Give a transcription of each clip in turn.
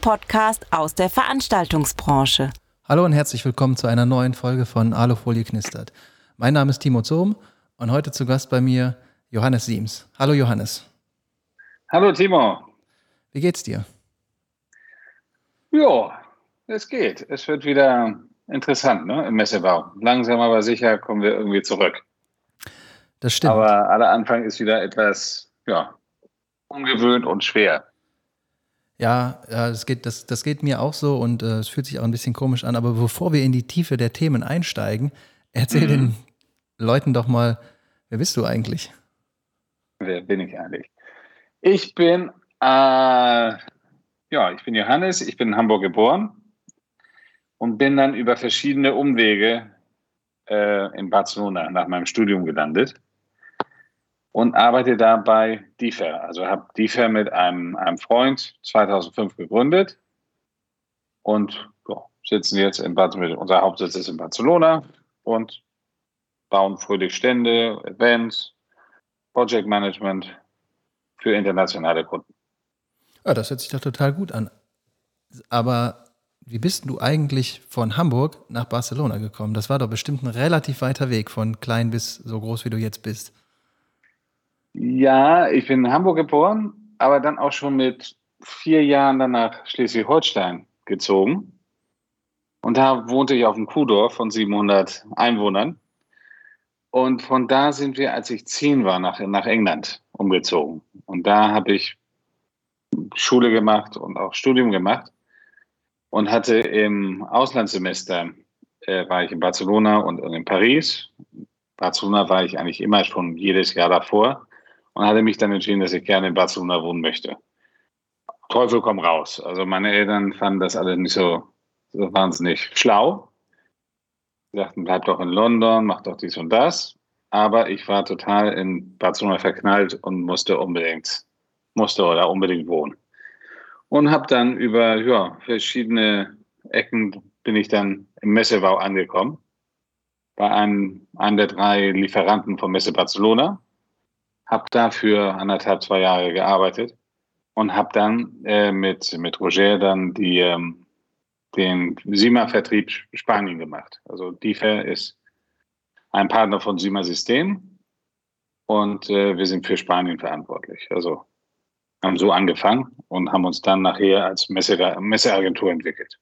Podcast aus der Veranstaltungsbranche. Hallo und herzlich willkommen zu einer neuen Folge von Alufolie knistert. Mein Name ist Timo Zohm und heute zu Gast bei mir Johannes Siems. Hallo Johannes. Hallo Timo. Wie geht's dir? Ja, es geht. Es wird wieder interessant ne, im Messebau. Langsam aber sicher kommen wir irgendwie zurück. Das stimmt. Aber aller Anfang ist wieder etwas ja, ungewöhnt und schwer. Ja, ja das, geht, das, das geht mir auch so und äh, es fühlt sich auch ein bisschen komisch an. Aber bevor wir in die Tiefe der Themen einsteigen, erzähl mhm. den Leuten doch mal, wer bist du eigentlich? Wer bin ich eigentlich? Ich bin, äh, ja, ich bin Johannes, ich bin in Hamburg geboren und bin dann über verschiedene Umwege äh, in Barcelona nach meinem Studium gelandet und arbeite da bei DIFER. Also habe DIFER mit einem, einem Freund 2005 gegründet und ja, sitzen jetzt in Barcelona. Unser Hauptsitz ist in Barcelona und bauen fröhlich Stände, Events, Project Management für internationale Kunden. Ja, das hört sich doch total gut an. Aber wie bist du eigentlich von Hamburg nach Barcelona gekommen? Das war doch bestimmt ein relativ weiter Weg von klein bis so groß, wie du jetzt bist. Ja, ich bin in Hamburg geboren, aber dann auch schon mit vier Jahren dann nach Schleswig-Holstein gezogen. Und da wohnte ich auf einem Kuhdorf von 700 Einwohnern. Und von da sind wir, als ich zehn war, nach, nach England umgezogen. Und da habe ich Schule gemacht und auch Studium gemacht und hatte im Auslandssemester, äh, war ich in Barcelona und in Paris. Barcelona war ich eigentlich immer schon jedes Jahr davor und hatte mich dann entschieden, dass ich gerne in Barcelona wohnen möchte. Teufel komm raus. Also meine Eltern fanden das alles nicht so, so wahnsinnig schlau. Sie sagten, bleib doch in London, mach doch dies und das. Aber ich war total in Barcelona verknallt und musste unbedingt, musste oder unbedingt wohnen. Und habe dann über ja, verschiedene Ecken bin ich dann im Messebau angekommen. Bei einem, einem der drei Lieferanten von Messe Barcelona habe dafür anderthalb, zwei Jahre gearbeitet und habe dann äh, mit, mit Roger dann die, ähm, den SIMA-Vertrieb Spanien gemacht. Also DIFA ist ein Partner von SIMA System und äh, wir sind für Spanien verantwortlich. Also haben so angefangen und haben uns dann nachher als Messe, Messeagentur entwickelt.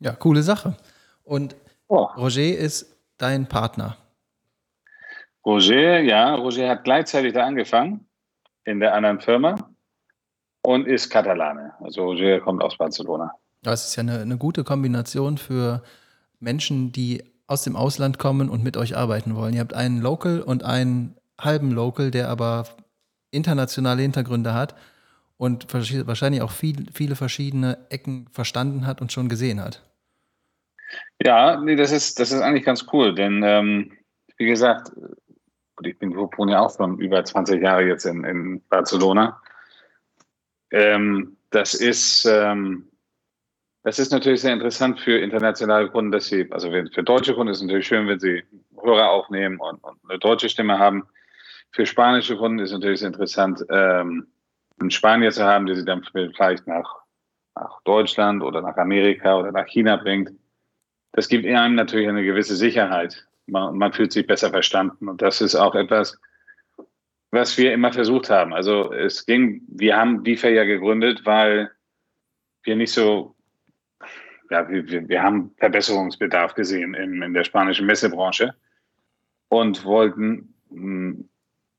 Ja, coole Sache. Und oh. Roger ist dein Partner. Roger, ja, Roger hat gleichzeitig da angefangen in der anderen Firma und ist Katalane. Also Roger kommt aus Barcelona. Das ist ja eine, eine gute Kombination für Menschen, die aus dem Ausland kommen und mit euch arbeiten wollen. Ihr habt einen Local und einen halben Local, der aber internationale Hintergründe hat und wahrscheinlich auch viel, viele verschiedene Ecken verstanden hat und schon gesehen hat. Ja, nee, das ist, das ist eigentlich ganz cool, denn ähm, wie gesagt, ich bin wohne ja auch schon über 20 Jahre jetzt in, in Barcelona. Ähm, das ist ähm, das ist natürlich sehr interessant für internationale Kunden, dass sie, also für deutsche Kunden ist es natürlich schön, wenn sie Hörer aufnehmen und, und eine deutsche Stimme haben. Für spanische Kunden ist es natürlich sehr interessant, ähm, einen Spanier zu haben, der sie dann vielleicht nach, nach Deutschland oder nach Amerika oder nach China bringt. Das gibt einem natürlich eine gewisse Sicherheit, man, man fühlt sich besser verstanden. Und das ist auch etwas, was wir immer versucht haben. Also es ging, wir haben DIFA ja gegründet, weil wir nicht so, ja, wir, wir haben Verbesserungsbedarf gesehen in, in der spanischen Messebranche und wollten mh, hm,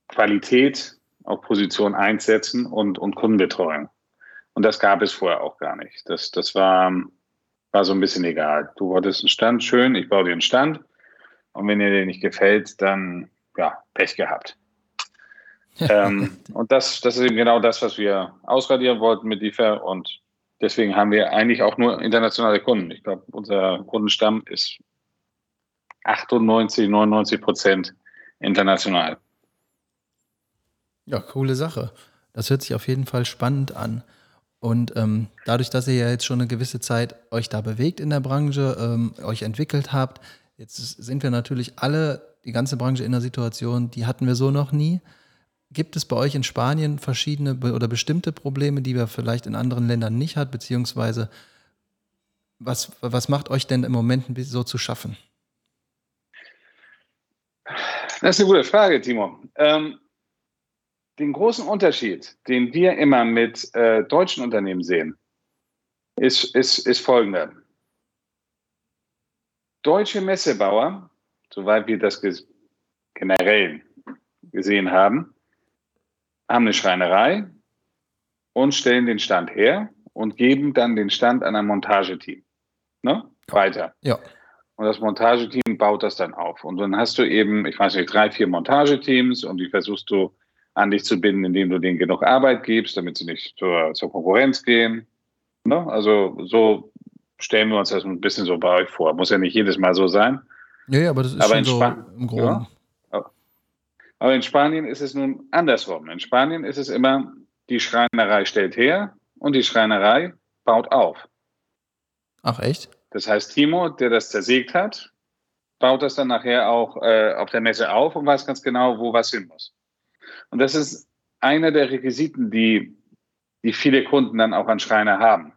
Qualität auf Position einsetzen und, und Kundenbetreuung. Und das gab es vorher auch gar nicht. Das, das war, war so ein bisschen egal. Du wolltest einen Stand, schön, ich baue dir einen Stand. Und wenn ihr dir nicht gefällt, dann ja, Pech gehabt. ähm, und das, das ist eben genau das, was wir ausradieren wollten mit DIFA. Und deswegen haben wir eigentlich auch nur internationale Kunden. Ich glaube, unser Kundenstamm ist 98, 99 Prozent international. Ja, coole Sache. Das hört sich auf jeden Fall spannend an. Und ähm, dadurch, dass ihr ja jetzt schon eine gewisse Zeit euch da bewegt in der Branche, ähm, euch entwickelt habt, Jetzt sind wir natürlich alle, die ganze Branche in der Situation, die hatten wir so noch nie. gibt es bei euch in Spanien verschiedene oder bestimmte Probleme, die wir vielleicht in anderen Ländern nicht hat, beziehungsweise was, was macht euch denn im Moment so zu schaffen? Das ist eine gute Frage, Timo. Ähm, den großen Unterschied, den wir immer mit äh, deutschen Unternehmen sehen, ist, ist, ist folgender. Deutsche Messebauer, soweit wir das generell gesehen haben, haben eine Schreinerei und stellen den Stand her und geben dann den Stand an ein Montageteam. Ne? Weiter. Ja. Und das Montageteam baut das dann auf. Und dann hast du eben, ich weiß nicht, drei, vier Montageteams und die versuchst du an dich zu binden, indem du denen genug Arbeit gibst, damit sie nicht zur, zur Konkurrenz gehen. Ne? Also so stellen wir uns das ein bisschen so bei euch vor. Muss ja nicht jedes Mal so sein. Ja, ja aber das ist aber schon so im Groben. Ja. Aber in Spanien ist es nun andersrum. In Spanien ist es immer, die Schreinerei stellt her und die Schreinerei baut auf. Ach echt? Das heißt, Timo, der das zersägt hat, baut das dann nachher auch äh, auf der Messe auf und weiß ganz genau, wo was hin muss. Und das ist einer der Requisiten, die, die viele Kunden dann auch an Schreiner haben.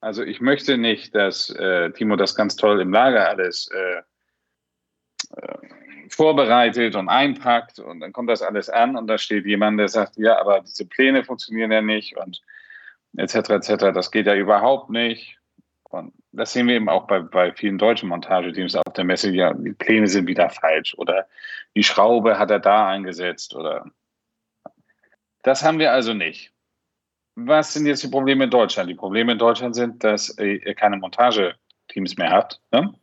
Also ich möchte nicht, dass äh, Timo das ganz toll im Lager alles äh, äh, vorbereitet und einpackt und dann kommt das alles an und da steht jemand, der sagt, ja, aber diese Pläne funktionieren ja nicht und etc. etc. Das geht ja überhaupt nicht. Und das sehen wir eben auch bei, bei vielen deutschen Montageteams auf der Messe. Ja, die Pläne sind wieder falsch oder die Schraube hat er da eingesetzt oder. Das haben wir also nicht. Was sind jetzt die Probleme in Deutschland? Die Probleme in Deutschland sind, dass ihr keine Montageteams mehr habt. Ne?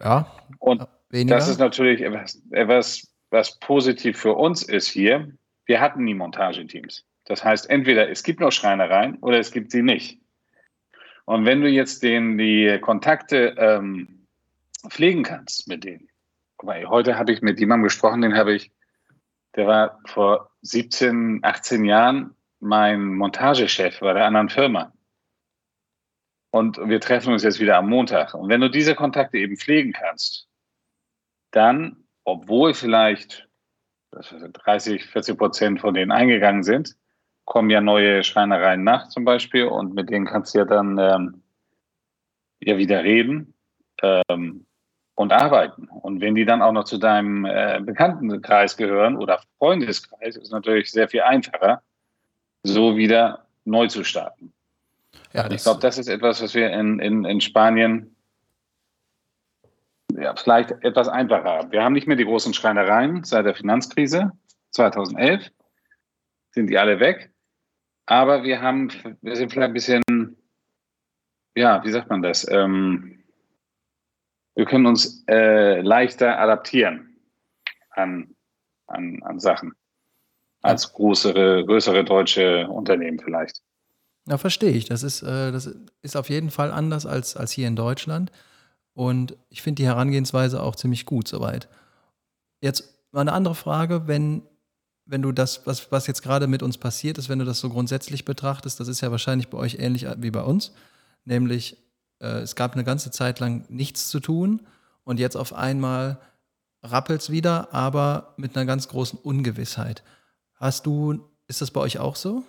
Ja. Und weniger. das ist natürlich etwas, etwas, was positiv für uns ist hier. Wir hatten nie Montageteams. Das heißt, entweder es gibt noch Schreinereien oder es gibt sie nicht. Und wenn du jetzt den, die Kontakte ähm, pflegen kannst mit denen, guck mal, heute habe ich mit jemandem gesprochen, den habe ich, der war vor 17, 18 Jahren mein Montagechef bei der anderen Firma. Und wir treffen uns jetzt wieder am Montag. Und wenn du diese Kontakte eben pflegen kannst, dann, obwohl vielleicht 30, 40 Prozent von denen eingegangen sind, kommen ja neue Schreinereien nach zum Beispiel und mit denen kannst du ja dann ähm, ja wieder reden ähm, und arbeiten. Und wenn die dann auch noch zu deinem äh, Bekanntenkreis gehören oder Freundeskreis, ist natürlich sehr viel einfacher, so wieder neu zu starten. Ja, ich glaube, das ist etwas, was wir in, in, in Spanien ja, vielleicht etwas einfacher haben. Wir haben nicht mehr die großen Schreinereien seit der Finanzkrise 2011. Sind die alle weg? Aber wir haben, wir sind vielleicht ein bisschen, ja, wie sagt man das? Ähm, wir können uns äh, leichter adaptieren an, an, an Sachen als größere, größere deutsche Unternehmen vielleicht. Ja, verstehe ich. Das ist, äh, das ist auf jeden Fall anders als, als hier in Deutschland. Und ich finde die Herangehensweise auch ziemlich gut soweit. Jetzt mal eine andere Frage, wenn wenn du das, was, was jetzt gerade mit uns passiert ist, wenn du das so grundsätzlich betrachtest, das ist ja wahrscheinlich bei euch ähnlich wie bei uns, nämlich äh, es gab eine ganze Zeit lang nichts zu tun und jetzt auf einmal rappelt es wieder, aber mit einer ganz großen Ungewissheit. Hast du, ist das bei euch auch so?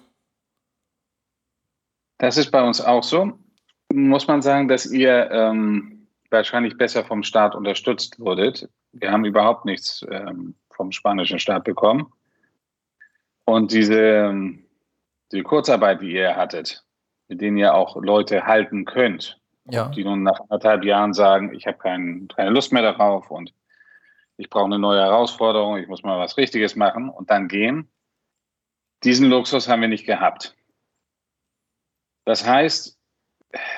Das ist bei uns auch so. Muss man sagen, dass ihr ähm, wahrscheinlich besser vom Staat unterstützt wurdet. Wir haben überhaupt nichts ähm, vom spanischen Staat bekommen. Und diese, die Kurzarbeit, die ihr hattet, mit denen ihr auch Leute halten könnt, ja. die nun nach anderthalb Jahren sagen, ich habe kein, keine Lust mehr darauf und ich brauche eine neue Herausforderung, ich muss mal was Richtiges machen und dann gehen. Diesen Luxus haben wir nicht gehabt. Das heißt,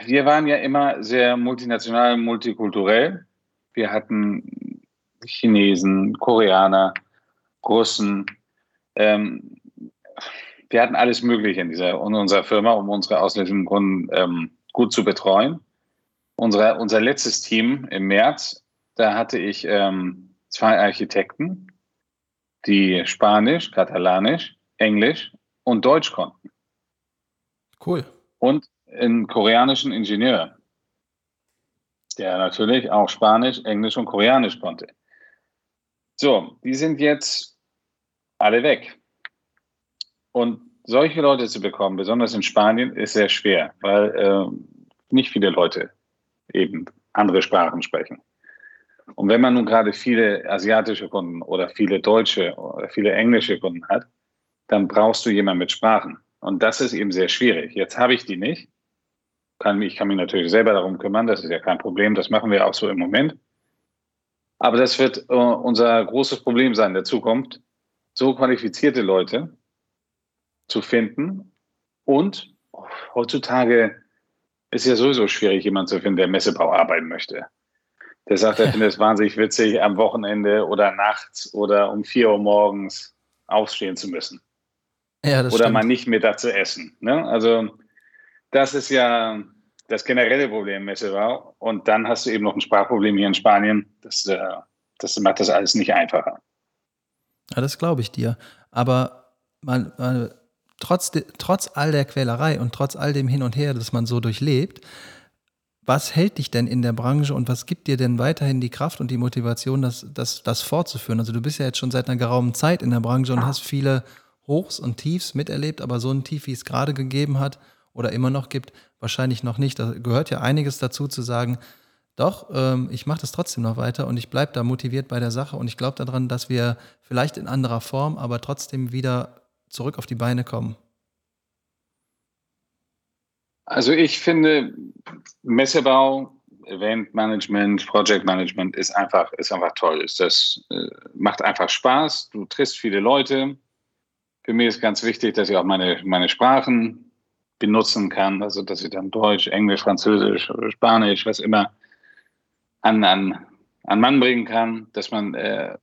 wir waren ja immer sehr multinational, multikulturell. Wir hatten Chinesen, Koreaner, Russen, ähm, wir hatten alles Mögliche in, dieser, in unserer Firma, um unsere ausländischen Kunden ähm, gut zu betreuen. Unsere, unser letztes Team im März, da hatte ich ähm, zwei Architekten, die Spanisch, Katalanisch, Englisch und Deutsch konnten. Cool. Und einen koreanischen Ingenieur, der natürlich auch Spanisch, Englisch und Koreanisch konnte. So, die sind jetzt alle weg. Und solche Leute zu bekommen, besonders in Spanien, ist sehr schwer, weil äh, nicht viele Leute eben andere Sprachen sprechen. Und wenn man nun gerade viele asiatische Kunden oder viele deutsche oder viele englische Kunden hat, dann brauchst du jemanden mit Sprachen. Und das ist eben sehr schwierig. Jetzt habe ich die nicht. Kann, ich kann mich natürlich selber darum kümmern, das ist ja kein Problem. Das machen wir auch so im Moment. Aber das wird äh, unser großes Problem sein in der Zukunft, so qualifizierte Leute zu finden. Und heutzutage ist ja sowieso schwierig, jemanden zu finden, der Messebau arbeiten möchte. Der sagt, er findet es wahnsinnig witzig, am Wochenende oder nachts oder um vier Uhr morgens aufstehen zu müssen. Ja, oder stimmt. mal nicht Mittag zu essen. Ne? Also das ist ja das generelle Problem im Messebau. Und dann hast du eben noch ein Sprachproblem hier in Spanien. Das, äh, das macht das alles nicht einfacher. Ja, das glaube ich dir. Aber mal, mal trotz, trotz all der Quälerei und trotz all dem Hin und Her, das man so durchlebt, was hält dich denn in der Branche und was gibt dir denn weiterhin die Kraft und die Motivation, das, das, das fortzuführen? Also du bist ja jetzt schon seit einer geraumen Zeit in der Branche und hast viele Hochs und Tiefs miterlebt, aber so ein Tief, wie es gerade gegeben hat oder immer noch gibt, wahrscheinlich noch nicht. Da gehört ja einiges dazu zu sagen, doch, ähm, ich mache das trotzdem noch weiter und ich bleibe da motiviert bei der Sache und ich glaube daran, dass wir vielleicht in anderer Form, aber trotzdem wieder zurück auf die Beine kommen. Also ich finde, Messebau, Event Management, Project Management ist einfach, ist einfach toll. Das äh, macht einfach Spaß. Du triffst viele Leute. Für mich ist ganz wichtig, dass ich auch meine, meine Sprachen benutzen kann. Also, dass ich dann Deutsch, Englisch, Französisch, Spanisch, was immer an, an, an Mann bringen kann, dass man äh,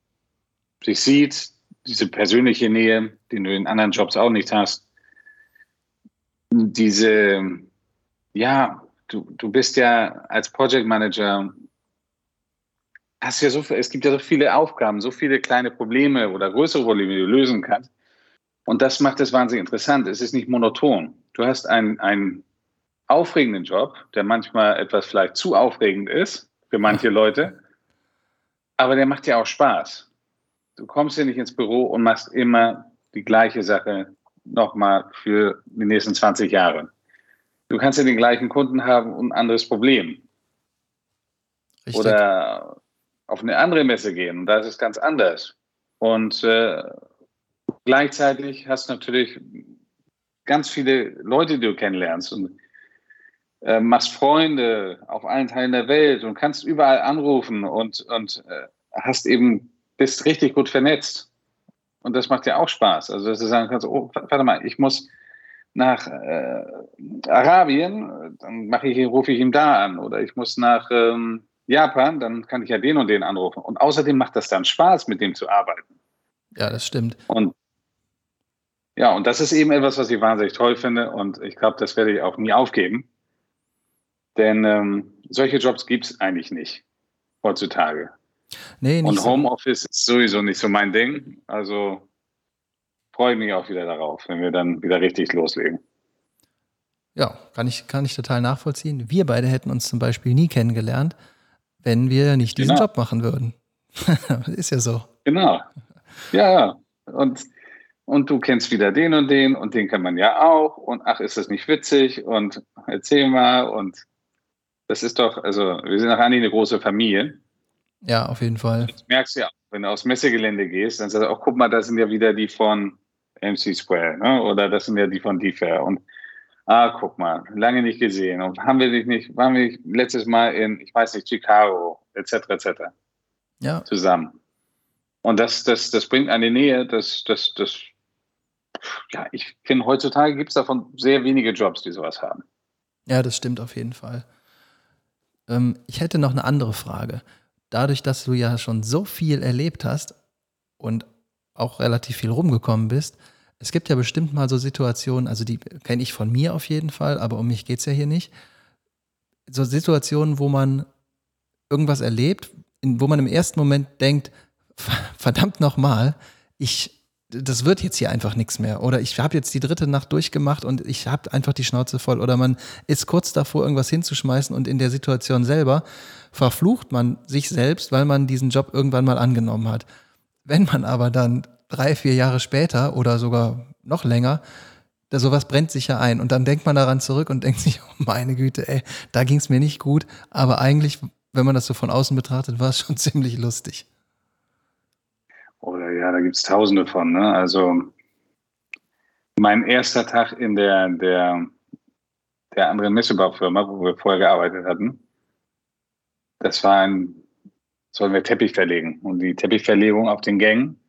sich sieht, diese persönliche Nähe, die du in anderen Jobs auch nicht hast. Diese, ja, du, du bist ja als Project Manager, hast ja so, es gibt ja so viele Aufgaben, so viele kleine Probleme oder größere Probleme, die du lösen kannst. Und das macht es wahnsinnig interessant. Es ist nicht monoton. Du hast einen, einen aufregenden Job, der manchmal etwas vielleicht zu aufregend ist für manche Leute, aber der macht ja auch Spaß. Du kommst ja nicht ins Büro und machst immer die gleiche Sache nochmal für die nächsten 20 Jahre. Du kannst ja den gleichen Kunden haben und ein anderes Problem. Richtig. Oder auf eine andere Messe gehen und da ist es ganz anders. Und äh, gleichzeitig hast du natürlich ganz viele Leute, die du kennenlernst und äh, machst Freunde auf allen Teilen der Welt und kannst überall anrufen und, und äh, hast eben, bist richtig gut vernetzt. Und das macht ja auch Spaß. Also, dass du sagen kannst, oh, warte mal, ich muss nach äh, Arabien, dann mache ich, rufe ich ihn da an. Oder ich muss nach ähm, Japan, dann kann ich ja den und den anrufen. Und außerdem macht das dann Spaß, mit dem zu arbeiten. Ja, das stimmt. Und ja, und das ist eben etwas, was ich wahnsinnig toll finde. Und ich glaube, das werde ich auch nie aufgeben. Denn ähm, solche Jobs gibt es eigentlich nicht heutzutage. Nee, nicht und Homeoffice so. ist sowieso nicht so mein Ding. Also freue ich mich auch wieder darauf, wenn wir dann wieder richtig loslegen. Ja, kann ich, kann ich total nachvollziehen. Wir beide hätten uns zum Beispiel nie kennengelernt, wenn wir nicht diesen genau. Job machen würden. ist ja so. Genau. Ja, und, und du kennst wieder den und den und den kann man ja auch. Und ach, ist das nicht witzig? Und erzähl mal. Und das ist doch, also wir sind auch eigentlich eine große Familie. Ja, auf jeden Fall. Das merkst du ja auch, wenn du aufs Messegelände gehst, dann sagst du auch, guck mal, da sind ja wieder die von MC Square, ne? oder das sind ja die von DeFair. Und ah, guck mal, lange nicht gesehen. Und haben wir dich nicht, waren wir letztes Mal in, ich weiß nicht, Chicago, etc., etc. Ja. Zusammen. Und das, das, das bringt eine Nähe, das, das, das, ja, ich finde, heutzutage gibt es davon sehr wenige Jobs, die sowas haben. Ja, das stimmt auf jeden Fall. Ähm, ich hätte noch eine andere Frage. Dadurch, dass du ja schon so viel erlebt hast und auch relativ viel rumgekommen bist, es gibt ja bestimmt mal so Situationen, also die kenne ich von mir auf jeden Fall, aber um mich geht es ja hier nicht. So Situationen, wo man irgendwas erlebt, wo man im ersten Moment denkt, verdammt nochmal, ich, das wird jetzt hier einfach nichts mehr. Oder ich habe jetzt die dritte Nacht durchgemacht und ich habe einfach die Schnauze voll. Oder man ist kurz davor, irgendwas hinzuschmeißen und in der Situation selber verflucht man sich selbst, weil man diesen Job irgendwann mal angenommen hat. Wenn man aber dann drei, vier Jahre später oder sogar noch länger, da sowas brennt sich ja ein. Und dann denkt man daran zurück und denkt sich, oh meine Güte, ey, da ging es mir nicht gut. Aber eigentlich, wenn man das so von außen betrachtet, war es schon ziemlich lustig. Oder ja, da gibt es tausende von. Ne? Also mein erster Tag in der, der, der anderen Messebaufirma, wo wir vorher gearbeitet hatten, das war ein, sollen wir Teppich verlegen. Und die Teppichverlegung auf den Gängen,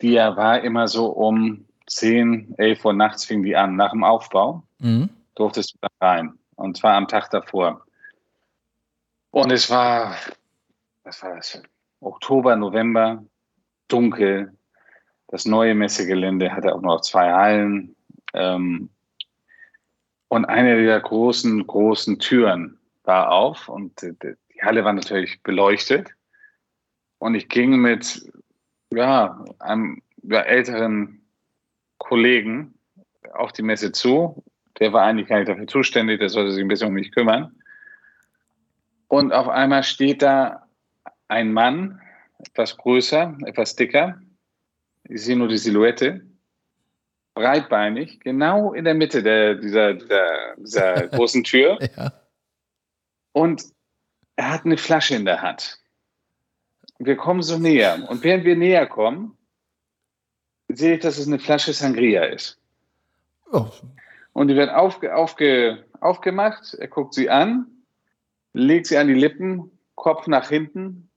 die ja war immer so um 10, 11 Uhr nachts fing die an. Nach dem Aufbau mhm. durftest du da rein. Und zwar am Tag davor. Und es war, was war das? Oktober, November, dunkel. Das neue Messegelände hatte auch noch zwei Hallen. Ähm, und eine der großen, großen Türen war auf und die Halle war natürlich beleuchtet. Und ich ging mit ja, einem ja, älteren Kollegen auf die Messe zu. Der war eigentlich gar nicht dafür zuständig, der sollte sich ein bisschen um mich kümmern. Und auf einmal steht da ein Mann, etwas größer, etwas dicker. Ich sehe nur die Silhouette. Breitbeinig, genau in der Mitte der, dieser, dieser, dieser großen Tür. ja. Und er hat eine Flasche in der Hand. Wir kommen so näher. Und während wir näher kommen, sehe ich, dass es eine Flasche Sangria ist. Oh. Und die wird aufge, aufge, aufgemacht. Er guckt sie an, legt sie an die Lippen, Kopf nach hinten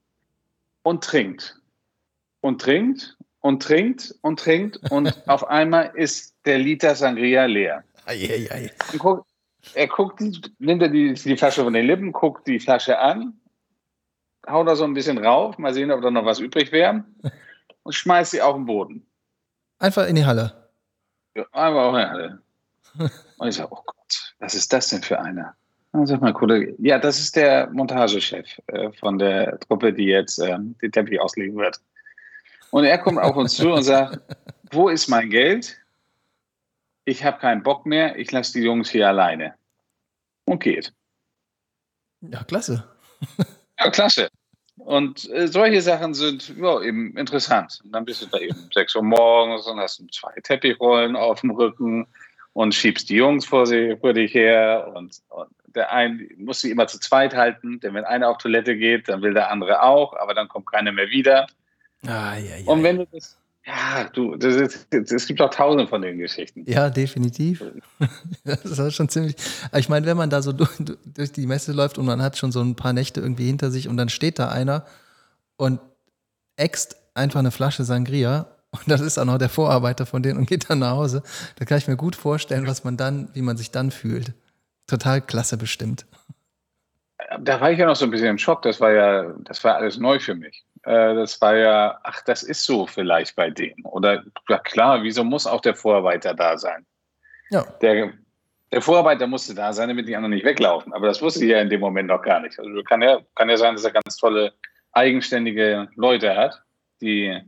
und trinkt. Und trinkt und trinkt und trinkt und auf einmal ist der Liter Sangria leer. Ei, ei, ei. Er guckt, nimmt er die, die Flasche von den Lippen, guckt die Flasche an, haut da so ein bisschen rauf, mal sehen, ob da noch was übrig wäre und schmeißt sie auf den Boden. Einfach in die Halle. Ja, einfach auch in die Halle. Und ich sage, oh Gott, was ist das denn für einer? Dann sagt mein Kollege, ja, das ist der Montagechef äh, von der Truppe, die jetzt äh, den Teppich auslegen wird. Und er kommt auf uns zu und sagt, wo ist mein Geld? Ich habe keinen Bock mehr, ich lasse die Jungs hier alleine. Und geht. Ja, klasse. ja, klasse. Und äh, solche Sachen sind ja, eben interessant. Und dann bist du da eben 6 Uhr morgens und hast zwei Teppichrollen auf dem Rücken und schiebst die Jungs vor, sie, vor dich her. Und, und der eine muss sie immer zu zweit halten, denn wenn einer auf Toilette geht, dann will der andere auch, aber dann kommt keiner mehr wieder. Ah, ja, ja, und wenn du das, ja, du, es gibt auch tausende von den Geschichten. Ja, definitiv. Das ist schon ziemlich. Ich meine, wenn man da so durch, durch, die Messe läuft und man hat schon so ein paar Nächte irgendwie hinter sich und dann steht da einer und äxt einfach eine Flasche Sangria und das ist auch noch der Vorarbeiter von denen und geht dann nach Hause, da kann ich mir gut vorstellen, was man dann, wie man sich dann fühlt. Total klasse bestimmt. Da war ich ja noch so ein bisschen im Schock. Das war ja, das war alles neu für mich. Äh, das war ja, ach, das ist so vielleicht bei denen. Oder ja klar, wieso muss auch der Vorarbeiter da sein? Ja. Der, der Vorarbeiter musste da sein, damit die anderen nicht weglaufen. Aber das wusste ich ja in dem Moment noch gar nicht. Also kann ja, kann ja sein, dass er ganz tolle, eigenständige Leute hat, die,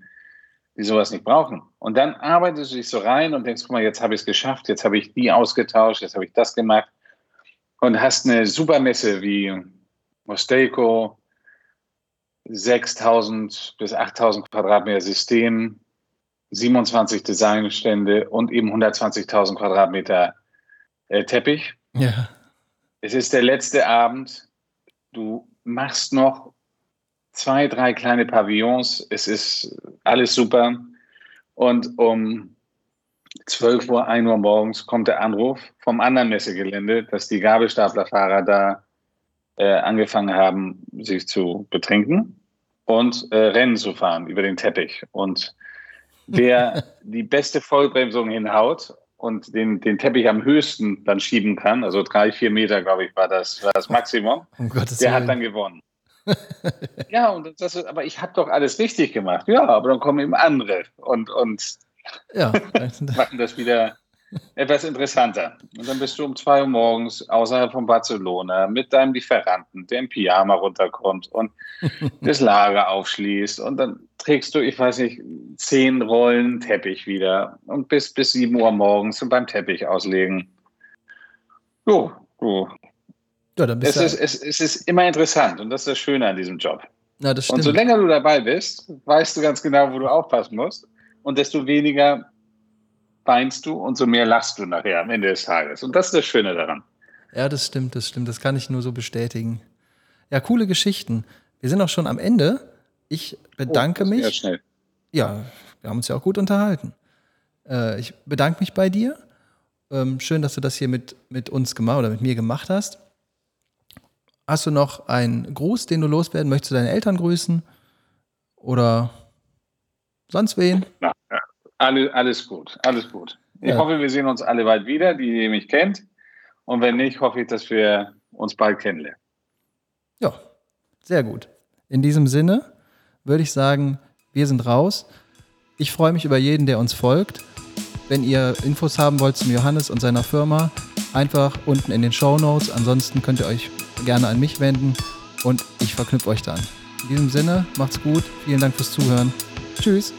die sowas nicht brauchen. Und dann arbeitest du dich so rein und denkst, guck mal, jetzt habe ich es geschafft, jetzt habe ich die ausgetauscht, jetzt habe ich das gemacht. Und hast eine super Messe wie Mosteiko, 6000 bis 8000 Quadratmeter System, 27 Designstände und eben 120.000 Quadratmeter äh, Teppich. Ja. Es ist der letzte Abend. Du machst noch zwei, drei kleine Pavillons. Es ist alles super. Und um 12 Uhr, 1 Uhr morgens kommt der Anruf vom anderen Messegelände, dass die Gabelstaplerfahrer da äh, angefangen haben, sich zu betrinken und äh, Rennen zu fahren über den Teppich. Und wer die beste Vollbremsung hinhaut und den, den Teppich am höchsten dann schieben kann, also drei, vier Meter, glaube ich, war das, war das Maximum, um der hat dann gewonnen. ja, und das ist, aber ich habe doch alles richtig gemacht. Ja, aber dann kommen eben andere und, und ja. machen das wieder etwas interessanter. Und dann bist du um zwei Uhr morgens außerhalb von Barcelona mit deinem Lieferanten, der im Pyjama runterkommt und das Lager aufschließt. Und dann trägst du, ich weiß nicht, zehn Rollen Teppich wieder und bis bis sieben Uhr morgens und beim Teppich auslegen. Jo, jo. Ja, dann bist es, ist, es, es ist immer interessant und das ist das Schöne an diesem Job. Ja. Und so länger du dabei bist, weißt du ganz genau, wo du aufpassen musst und desto weniger weinst du, umso mehr lachst du nachher am Ende des Tages. Und das ist das Schöne daran. Ja, das stimmt, das stimmt. Das kann ich nur so bestätigen. Ja, coole Geschichten. Wir sind auch schon am Ende. Ich bedanke oh, mich. Schnell. Ja, wir haben uns ja auch gut unterhalten. Äh, ich bedanke mich bei dir. Ähm, schön, dass du das hier mit, mit uns gemacht oder mit mir gemacht hast. Hast du noch einen Gruß, den du loswerden möchtest? Du deine Eltern grüßen? Oder sonst wen? Na. Alle, alles gut, alles gut. Ich ja. hoffe, wir sehen uns alle bald wieder, die, die mich kennt. Und wenn nicht, hoffe ich, dass wir uns bald kennenlernen. Ja, sehr gut. In diesem Sinne würde ich sagen, wir sind raus. Ich freue mich über jeden, der uns folgt. Wenn ihr Infos haben wollt zum Johannes und seiner Firma, einfach unten in den Show Notes. Ansonsten könnt ihr euch gerne an mich wenden und ich verknüpfe euch dann. In diesem Sinne, macht's gut. Vielen Dank fürs Zuhören. Tschüss.